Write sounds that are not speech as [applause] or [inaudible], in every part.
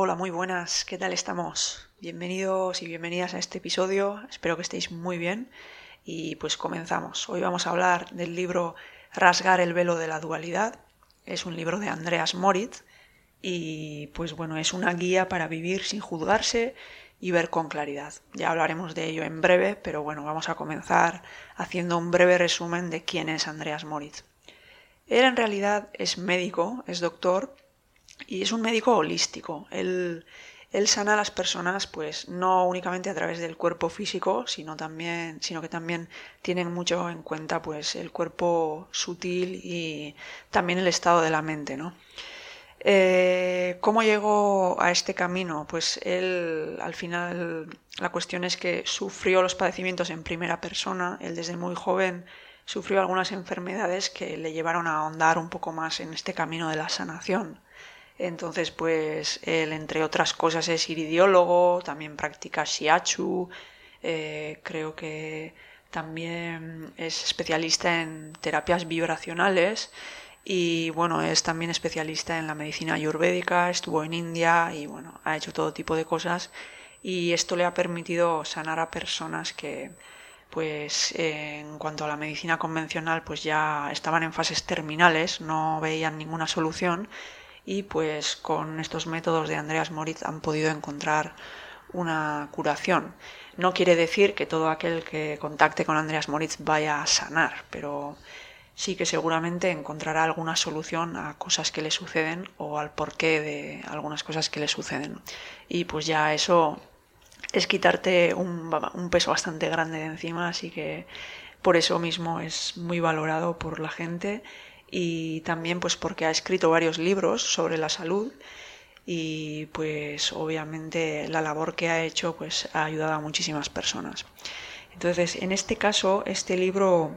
Hola, muy buenas, ¿qué tal estamos? Bienvenidos y bienvenidas a este episodio, espero que estéis muy bien y pues comenzamos. Hoy vamos a hablar del libro Rasgar el velo de la dualidad, es un libro de Andreas Moritz y pues bueno, es una guía para vivir sin juzgarse y ver con claridad. Ya hablaremos de ello en breve, pero bueno, vamos a comenzar haciendo un breve resumen de quién es Andreas Moritz. Él en realidad es médico, es doctor y es un médico holístico. Él, él sana a las personas pues no únicamente a través del cuerpo físico, sino también sino que también tienen mucho en cuenta pues el cuerpo sutil y también el estado de la mente, ¿no? Eh, ¿Cómo llegó a este camino? Pues él, al final, la cuestión es que sufrió los padecimientos en primera persona. Él desde muy joven sufrió algunas enfermedades que le llevaron a ahondar un poco más en este camino de la sanación. Entonces, pues él, entre otras cosas, es iridiólogo, también practica shiatsu, eh, creo que también es especialista en terapias vibracionales y bueno, es también especialista en la medicina ayurvédica, estuvo en India y bueno, ha hecho todo tipo de cosas y esto le ha permitido sanar a personas que pues en cuanto a la medicina convencional pues ya estaban en fases terminales, no veían ninguna solución y pues con estos métodos de Andreas Moritz han podido encontrar una curación. No quiere decir que todo aquel que contacte con Andreas Moritz vaya a sanar, pero sí que seguramente encontrará alguna solución a cosas que le suceden o al porqué de algunas cosas que le suceden. Y pues ya eso es quitarte un, peso bastante grande de encima, así que por eso mismo es muy valorado por la gente y también pues porque ha escrito varios libros sobre la salud y pues obviamente la labor que ha hecho pues ha ayudado a muchísimas personas. Entonces, en este caso, este libro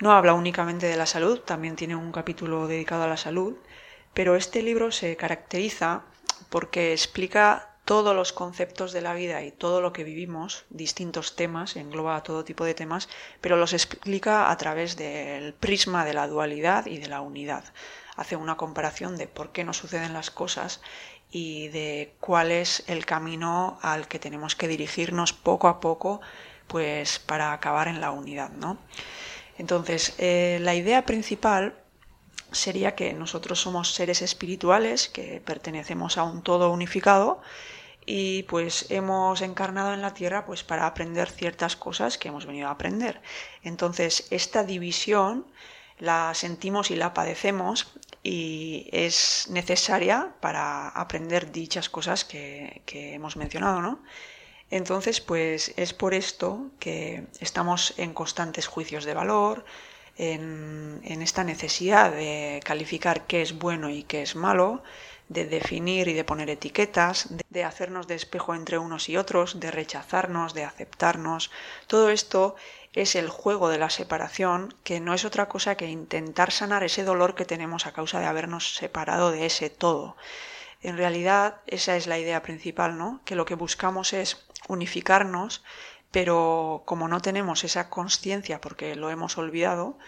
no habla únicamente de la salud, también tiene un capítulo dedicado a la salud, pero este libro se caracteriza porque explica todos los conceptos de la vida y todo lo que vivimos, distintos temas, engloba todo tipo de temas, pero los explica a través del prisma de la dualidad y de la unidad. Hace una comparación de por qué nos suceden las cosas y de cuál es el camino al que tenemos que dirigirnos poco a poco pues para acabar en la unidad, ¿no? Entonces, eh, la idea principal sería que nosotros somos seres espirituales que pertenecemos a un todo unificado y pues hemos encarnado en la tierra pues para aprender ciertas cosas que hemos venido a aprender. Entonces, esta división la sentimos y la padecemos y es necesaria para aprender dichas cosas que, hemos mencionado, ¿no? Entonces, pues es por esto que estamos en constantes juicios de valor, en, esta necesidad de calificar qué es bueno y qué es malo, de definir y de poner etiquetas, de hacernos de espejo entre unos y otros, de rechazarnos, de aceptarnos. Todo esto es el juego de la separación, que no es otra cosa que intentar sanar ese dolor que tenemos a causa de habernos separado de ese todo. En realidad, esa es la idea principal, ¿no? Que lo que buscamos es unificarnos, pero como no tenemos esa conciencia porque lo hemos olvidado,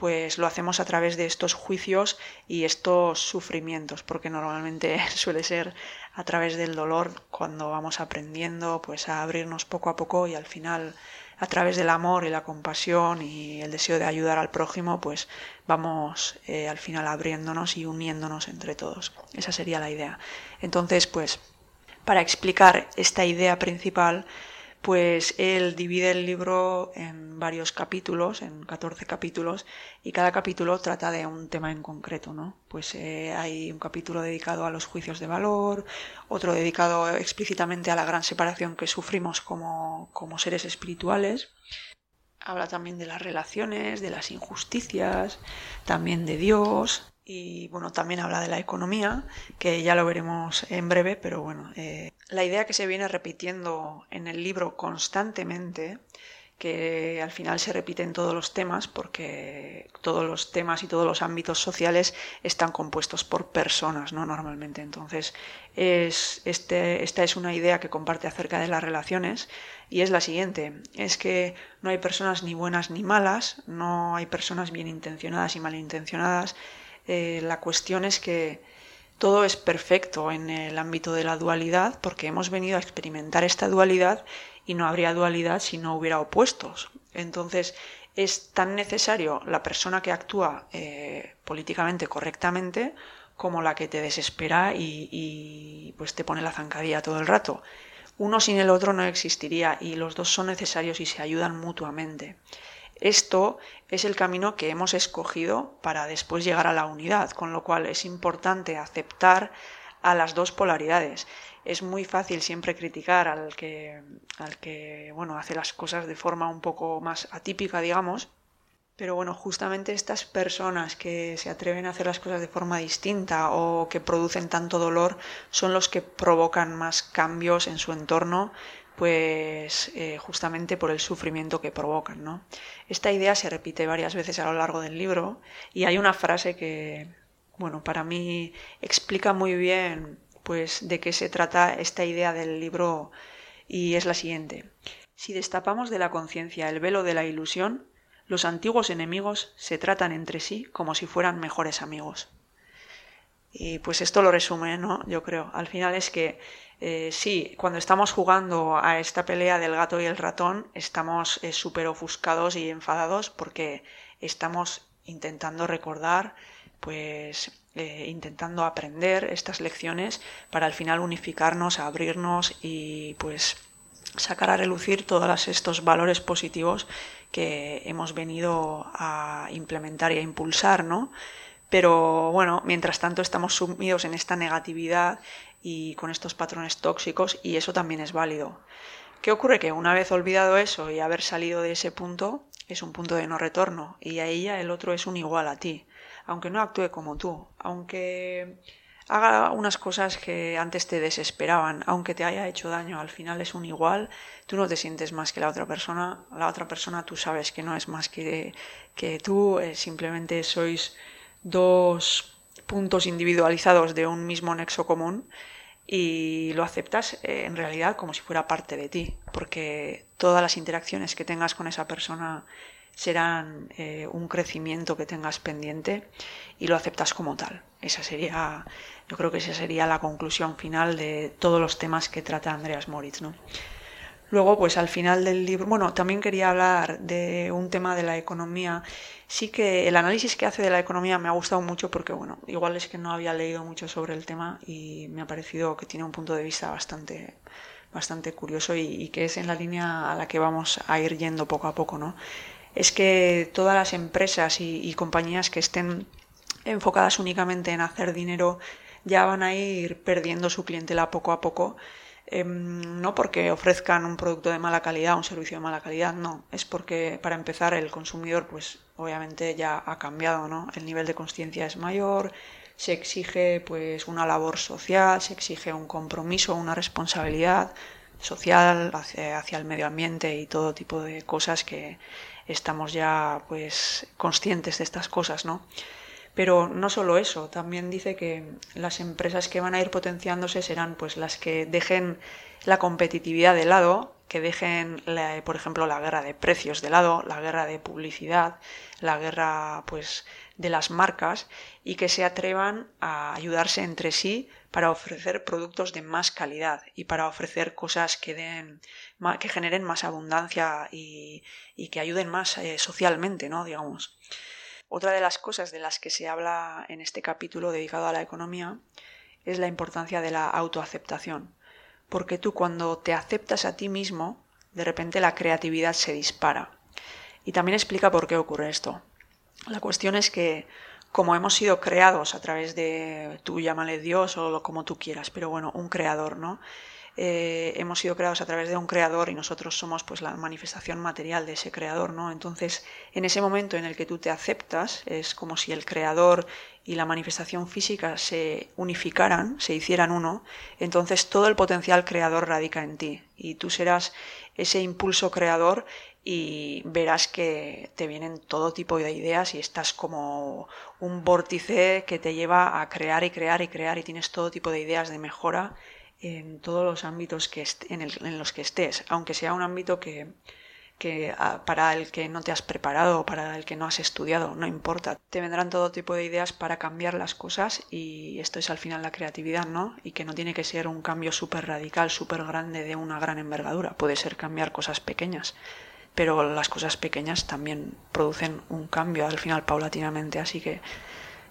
pues lo hacemos a través de estos juicios y estos sufrimientos, porque normalmente [laughs] suele ser a través del dolor cuando vamos aprendiendo pues a abrirnos poco a poco y al final a través del amor y la compasión y el deseo de ayudar al prójimo, pues vamos eh, al final abriéndonos y uniéndonos entre todos. Esa sería la idea. Entonces, pues para explicar esta idea principal, pues él divide el libro en varios capítulos, en 14 capítulos, y cada capítulo trata de un tema en concreto, ¿no? Pues eh, hay un capítulo dedicado a los juicios de valor, otro dedicado explícitamente a la gran separación que sufrimos como, como seres espirituales. Habla también de las relaciones, de las injusticias, también de Dios, y bueno, también habla de la economía, que ya lo veremos en breve, pero bueno, eh, la idea que se viene repitiendo en el libro constantemente, que al final se repite en todos los temas, porque todos los temas y todos los ámbitos sociales están compuestos por personas, ¿no? Normalmente. Entonces, es, este, esta es una idea que comparte acerca de las relaciones y es la siguiente, es que no hay personas ni buenas ni malas, no hay personas bien intencionadas y malintencionadas, eh, la cuestión es que todo es perfecto en el ámbito de la dualidad porque hemos venido a experimentar esta dualidad y no habría dualidad si no hubiera opuestos. Entonces, es tan necesario la persona que actúa eh, políticamente correctamente como la que te desespera y, y, pues te pone la zancadilla todo el rato. Uno sin el otro no existiría y los dos son necesarios y se ayudan mutuamente. Esto es el camino que hemos escogido para después llegar a la unidad, con lo cual es importante aceptar a las dos polaridades. Es muy fácil siempre criticar al que, al que bueno, hace las cosas de forma un poco más atípica, digamos, pero bueno, justamente estas personas que se atreven a hacer las cosas de forma distinta o que producen tanto dolor son los que provocan más cambios en su entorno pues eh, justamente por el sufrimiento que provocan. ¿no? Esta idea se repite varias veces a lo largo del libro y hay una frase que, bueno, para mí explica muy bien pues de qué se trata esta idea del libro y es la siguiente. Si destapamos de la conciencia el velo de la ilusión, los antiguos enemigos se tratan entre sí como si fueran mejores amigos. Y pues esto lo resume, ¿no? Yo creo. Al final es que eh, sí, cuando estamos jugando a esta pelea del gato y el ratón, estamos eh, súper ofuscados y enfadados porque estamos intentando recordar, pues eh, intentando aprender estas lecciones para al final unificarnos, abrirnos y pues sacar a relucir todos estos valores positivos que hemos venido a implementar y a impulsar, ¿no? Pero bueno, mientras tanto estamos sumidos en esta negatividad y con estos patrones tóxicos y eso también es válido. ¿Qué ocurre? Que una vez olvidado eso y haber salido de ese punto, es un punto de no retorno y a ella el otro es un igual a ti, aunque no actúe como tú, aunque haga unas cosas que antes te desesperaban, aunque te haya hecho daño, al final es un igual, tú no te sientes más que la otra persona, la otra persona tú sabes que no es más que, que tú, eh, simplemente sois dos puntos individualizados de un mismo nexo común y lo aceptas eh, en realidad como si fuera parte de ti, porque todas las interacciones que tengas con esa persona serán eh, un crecimiento que tengas pendiente y lo aceptas como tal. Esa sería, yo creo que esa sería la conclusión final de todos los temas que trata Andreas Moritz, ¿no? Luego, pues al final del libro, bueno, también quería hablar de un tema de la economía. Sí que el análisis que hace de la economía me ha gustado mucho porque, bueno, igual es que no había leído mucho sobre el tema y me ha parecido que tiene un punto de vista bastante, bastante curioso y, que es en la línea a la que vamos a ir yendo poco a poco, ¿no? Es que todas las empresas y, compañías que estén enfocadas únicamente en hacer dinero ya van a ir perdiendo su clientela poco a poco Em, no porque ofrezcan un producto de mala calidad, un servicio de mala calidad, no, es porque para empezar el consumidor pues obviamente ya ha cambiado, ¿no? El nivel de conciencia es mayor, se exige pues una labor social, se exige un compromiso, una responsabilidad social hacia el medio ambiente y todo tipo de cosas que estamos ya pues conscientes de estas cosas, ¿no? Pero no solo eso, también dice que las empresas que van a ir potenciándose serán pues las que dejen la competitividad de lado, que dejen, por ejemplo, la guerra de precios de lado, la guerra de publicidad, la guerra pues de las marcas y que se atrevan a ayudarse entre sí para ofrecer productos de más calidad y para ofrecer cosas que den que generen más abundancia y, que ayuden más eh, socialmente, ¿no? digamos. Otra de las cosas de las que se habla en este capítulo dedicado a la economía es la importancia de la autoaceptación, porque tú cuando te aceptas a ti mismo, de repente la creatividad se dispara. Y también explica por qué ocurre esto. La cuestión es que como hemos sido creados a través de, tú llámale Dios o como tú quieras, pero bueno, un creador, ¿no? Eh, hemos sido creados a través de un creador y nosotros somos pues la manifestación material de ese creador, ¿no? Entonces, en ese momento en el que tú te aceptas, es como si el creador y la manifestación física se unificaran, se hicieran uno, entonces todo el potencial creador radica en ti y tú serás ese impulso creador y verás que te vienen todo tipo de ideas y estás como un vórtice que te lleva a crear y crear y crear y tienes todo tipo de ideas de mejora en todos los ámbitos que en, los que estés, aunque sea un ámbito que, que ah, para el que no te has preparado, para el que no has estudiado, no importa. Te vendrán todo tipo de ideas para cambiar las cosas y esto es al final la creatividad, ¿no? Y que no tiene que ser un cambio súper radical, súper grande de una gran envergadura. Puede ser cambiar cosas pequeñas, pero las cosas pequeñas también producen un cambio al final paulatinamente, así que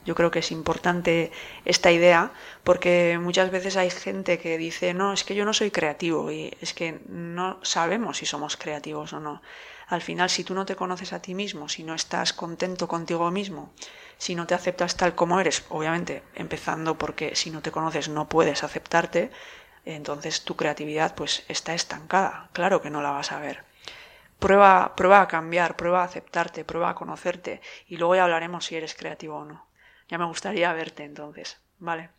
yo creo que es importante esta idea porque muchas veces hay gente que dice, no, es que yo no soy creativo y es que no sabemos si somos creativos o no. Al final, si tú no te conoces a ti mismo, si no estás contento contigo mismo, si no te aceptas tal como eres, obviamente empezando porque si no te conoces no puedes aceptarte, entonces tu creatividad pues está estancada, claro que no la vas a ver. Prueba, prueba a cambiar, prueba a aceptarte, prueba a conocerte y luego ya hablaremos si eres creativo o no. Ya me gustaría verte entonces, ¿vale?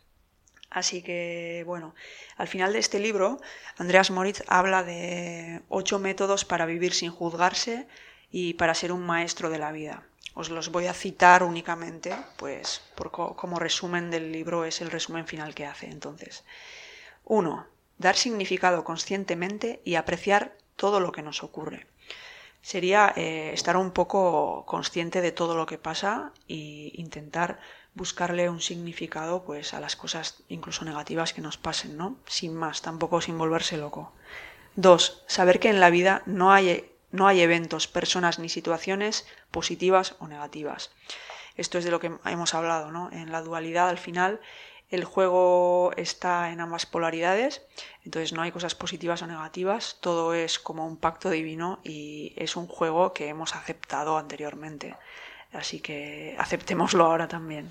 Así que, bueno, al final de este libro, Andreas Moritz habla de ocho métodos para vivir sin juzgarse y para ser un maestro de la vida. Os los voy a citar únicamente, pues por como resumen del libro es el resumen final que hace. Entonces, uno, dar significado conscientemente y apreciar todo lo que nos ocurre. Sería eh, estar un poco consciente de todo lo que pasa e intentar buscarle un significado pues a las cosas incluso negativas que nos pasen, ¿no? Sin más, tampoco sin volverse loco. Dos, saber que en la vida no hay, no hay eventos, personas ni situaciones positivas o negativas. Esto es de lo que hemos hablado, ¿no? En la dualidad al final el juego está en ambas polaridades, entonces no hay cosas positivas o negativas, todo es como un pacto divino y es un juego que hemos aceptado anteriormente. Así que aceptémoslo ahora también.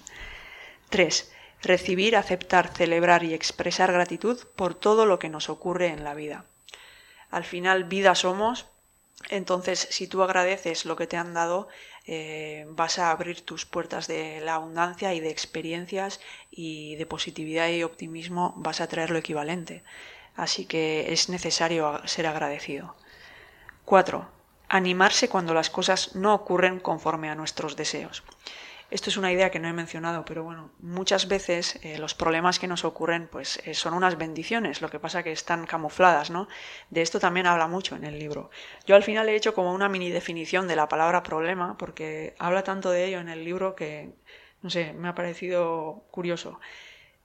3. Recibir, aceptar, celebrar y expresar gratitud por todo lo que nos ocurre en la vida. Al final, vida somos, entonces si tú agradeces lo que te han dado, eh, vas a abrir tus puertas de la abundancia y de experiencias y de positividad y optimismo vas a traer lo equivalente. Así que es necesario ser agradecido. 4 animarse cuando las cosas no ocurren conforme a nuestros deseos. Esto es una idea que no he mencionado, pero bueno, muchas veces eh, los problemas que nos ocurren pues eh, son unas bendiciones, lo que pasa que están camufladas, ¿no? De esto también habla mucho en el libro. Yo al final he hecho como una mini definición de la palabra problema, porque habla tanto de ello en el libro que, no sé, me ha parecido curioso.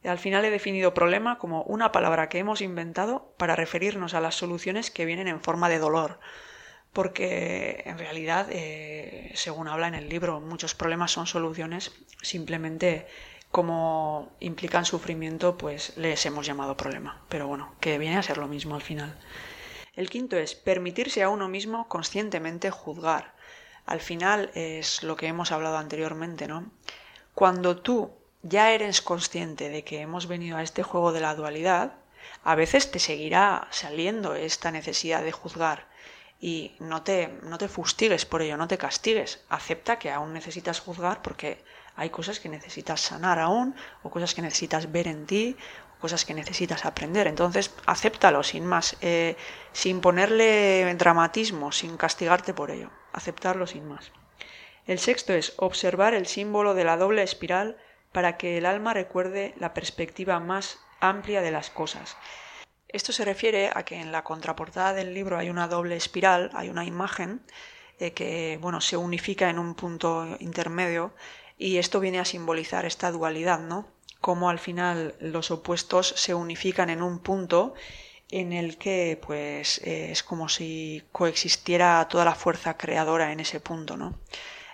Al final he definido problema como una palabra que hemos inventado para referirnos a las soluciones que vienen en forma de dolor porque en realidad, eh, según habla en el libro, muchos problemas son soluciones, simplemente como implican sufrimiento, pues les hemos llamado problema. Pero bueno, que viene a ser lo mismo al final. El quinto es permitirse a uno mismo conscientemente juzgar. Al final es lo que hemos hablado anteriormente, ¿no? Cuando tú ya eres consciente de que hemos venido a este juego de la dualidad, a veces te seguirá saliendo esta necesidad de juzgar y no te, no te fustigues por ello, no te castigues. Acepta que aún necesitas juzgar porque hay cosas que necesitas sanar aún, o cosas que necesitas ver en ti, o cosas que necesitas aprender. Entonces, acéptalo sin más, eh, sin ponerle dramatismo, sin castigarte por ello. Aceptarlo sin más. El sexto es observar el símbolo de la doble espiral para que el alma recuerde la perspectiva más amplia de las cosas. Esto se refiere a que en la contraportada del libro hay una doble espiral, hay una imagen eh, que bueno, se unifica en un punto intermedio y esto viene a simbolizar esta dualidad, ¿no? Cómo al final los opuestos se unifican en un punto en el que pues eh, es como si coexistiera toda la fuerza creadora en ese punto, ¿no?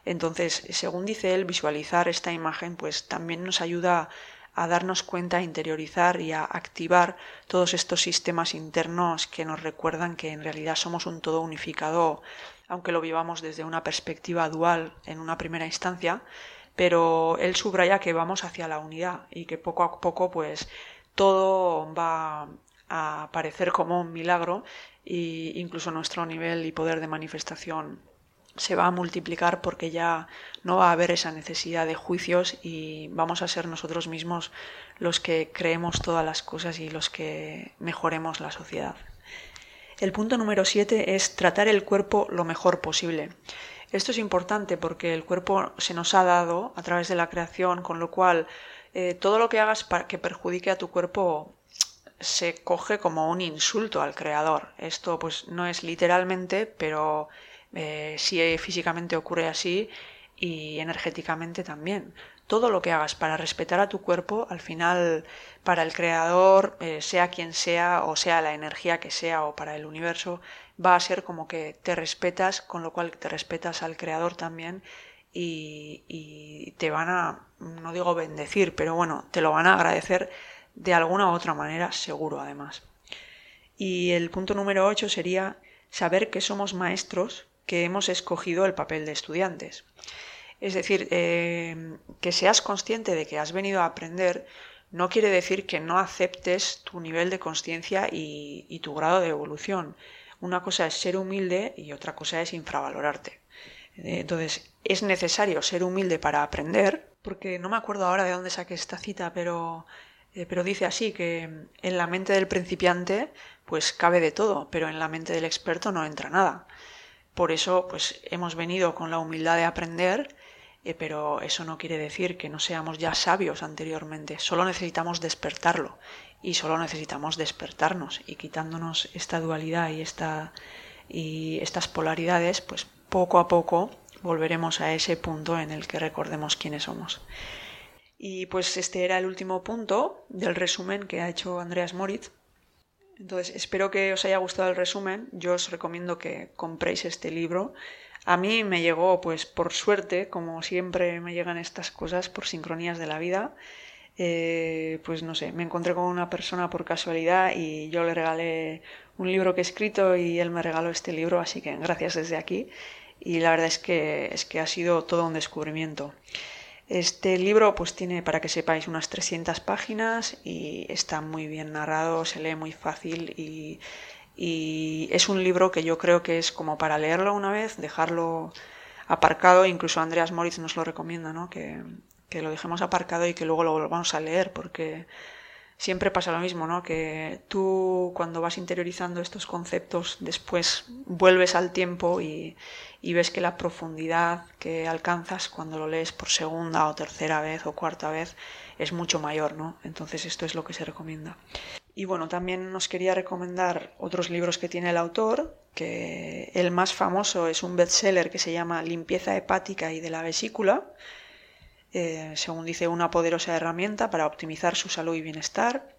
Entonces, según dice él, visualizar esta imagen pues también nos ayuda a darnos cuenta, a interiorizar y a activar todos estos sistemas internos que nos recuerdan que en realidad somos un todo unificado, aunque lo vivamos desde una perspectiva dual en una primera instancia, pero él subraya que vamos hacia la unidad y que poco a poco pues todo va a aparecer como un milagro e incluso nuestro nivel y poder de manifestación se va a multiplicar porque ya no va a haber esa necesidad de juicios y vamos a ser nosotros mismos los que creemos todas las cosas y los que mejoremos la sociedad. El punto número siete es tratar el cuerpo lo mejor posible. Esto es importante porque el cuerpo se nos ha dado a través de la creación, con lo cual eh, todo lo que hagas para que perjudique a tu cuerpo se coge como un insulto al creador. Esto pues no es literalmente, pero eh, si físicamente ocurre así y energéticamente también. Todo lo que hagas para respetar a tu cuerpo, al final, para el creador, eh, sea quien sea, o sea la energía que sea, o para el universo, va a ser como que te respetas, con lo cual te respetas al creador también y, y te van a, no digo bendecir, pero bueno, te lo van a agradecer de alguna u otra manera, seguro además. Y el punto número 8 sería saber que somos maestros que hemos escogido el papel de estudiantes. Es decir, eh, que seas consciente de que has venido a aprender no quiere decir que no aceptes tu nivel de conciencia y, tu grado de evolución. Una cosa es ser humilde y otra cosa es infravalorarte. Eh, entonces, es necesario ser humilde para aprender, porque no me acuerdo ahora de dónde saqué esta cita, pero, eh, pero dice así, que en la mente del principiante pues cabe de todo, pero en la mente del experto no entra nada. Por eso, pues hemos venido con la humildad de aprender, eh, pero eso no quiere decir que no seamos ya sabios anteriormente. Solo necesitamos despertarlo y solo necesitamos despertarnos y quitándonos esta dualidad y, esta, y estas polaridades, pues poco a poco volveremos a ese punto en el que recordemos quiénes somos. Y pues este era el último punto del resumen que ha hecho Andreas Moritz entonces, espero que os haya gustado el resumen. Yo os recomiendo que compréis este libro. A mí me llegó, pues por suerte, como siempre me llegan estas cosas por sincronías de la vida. Eh, pues no sé, me encontré con una persona por casualidad y yo le regalé un libro que he escrito y él me regaló este libro, así que gracias desde aquí. Y la verdad es que, es que ha sido todo un descubrimiento. Este libro pues tiene, para que sepáis, unas 300 páginas y está muy bien narrado, se lee muy fácil y, es un libro que yo creo que es como para leerlo una vez, dejarlo aparcado, incluso Andreas Moritz nos lo recomienda, ¿no? que, que lo dejemos aparcado y que luego lo volvamos a leer porque siempre pasa lo mismo, ¿no? Que tú cuando vas interiorizando estos conceptos después vuelves al tiempo y, ves que la profundidad que alcanzas cuando lo lees por segunda o tercera vez o cuarta vez es mucho mayor, ¿no? Entonces esto es lo que se recomienda. Y bueno, también nos quería recomendar otros libros que tiene el autor, que el más famoso es un bestseller que se llama Limpieza hepática y de la vesícula, eh, según dice, una poderosa herramienta para optimizar su salud y bienestar.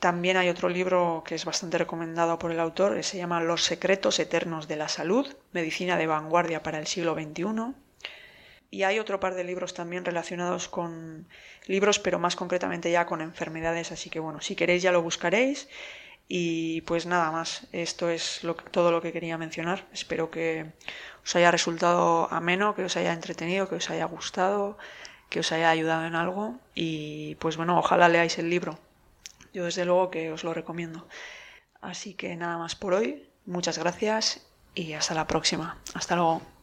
También hay otro libro que es bastante recomendado por el autor, se llama Los secretos eternos de la salud, medicina de vanguardia para el siglo XXI. Y hay otro par de libros también relacionados con libros, pero más concretamente ya con enfermedades, así que bueno, si queréis ya lo buscaréis. Y pues nada más, esto es todo lo que quería mencionar. Espero que os haya resultado ameno, que os haya entretenido, que os haya gustado, que os haya ayudado en algo y pues bueno, ojalá leáis el libro. Yo desde luego que os lo recomiendo. Así que nada más por hoy, muchas gracias y hasta la próxima. Hasta luego.